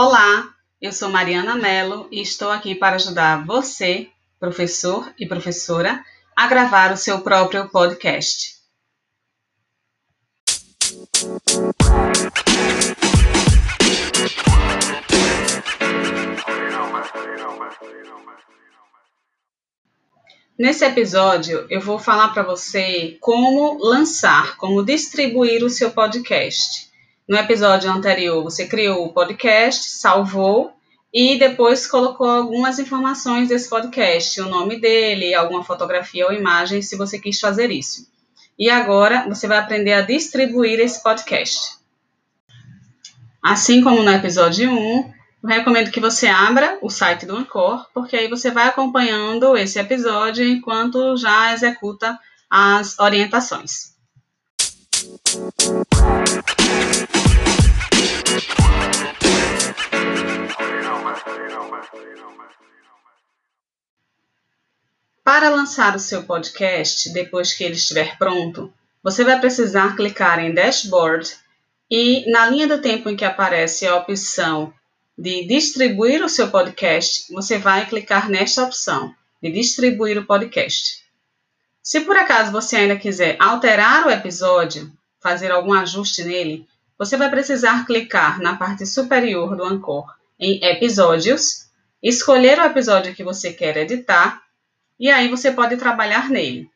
Olá, eu sou Mariana Mello e estou aqui para ajudar você, professor e professora, a gravar o seu próprio podcast. Nesse episódio, eu vou falar para você como lançar, como distribuir o seu podcast. No episódio anterior, você criou o podcast, salvou e depois colocou algumas informações desse podcast, o nome dele, alguma fotografia ou imagem, se você quis fazer isso. E agora você vai aprender a distribuir esse podcast. Assim como no episódio 1, eu recomendo que você abra o site do Ancor, porque aí você vai acompanhando esse episódio enquanto já executa as orientações. Para lançar o seu podcast, depois que ele estiver pronto, você vai precisar clicar em Dashboard e na linha do tempo em que aparece a opção de distribuir o seu podcast, você vai clicar nesta opção de distribuir o podcast. Se por acaso você ainda quiser alterar o episódio, fazer algum ajuste nele, você vai precisar clicar na parte superior do Anchor em Episódios, escolher o episódio que você quer editar e aí você pode trabalhar nele.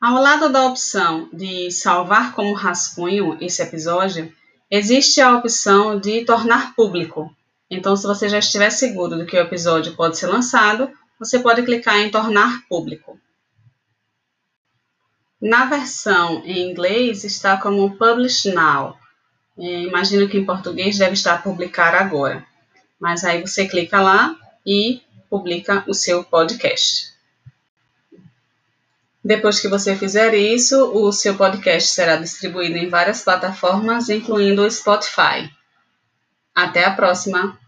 Ao lado da opção de salvar como rascunho esse episódio, Existe a opção de tornar público. Então, se você já estiver seguro de que o episódio pode ser lançado, você pode clicar em tornar público. Na versão em inglês está como Publish Now. Imagino que em português deve estar publicar agora. Mas aí você clica lá e publica o seu podcast. Depois que você fizer isso, o seu podcast será distribuído em várias plataformas, incluindo o Spotify. Até a próxima!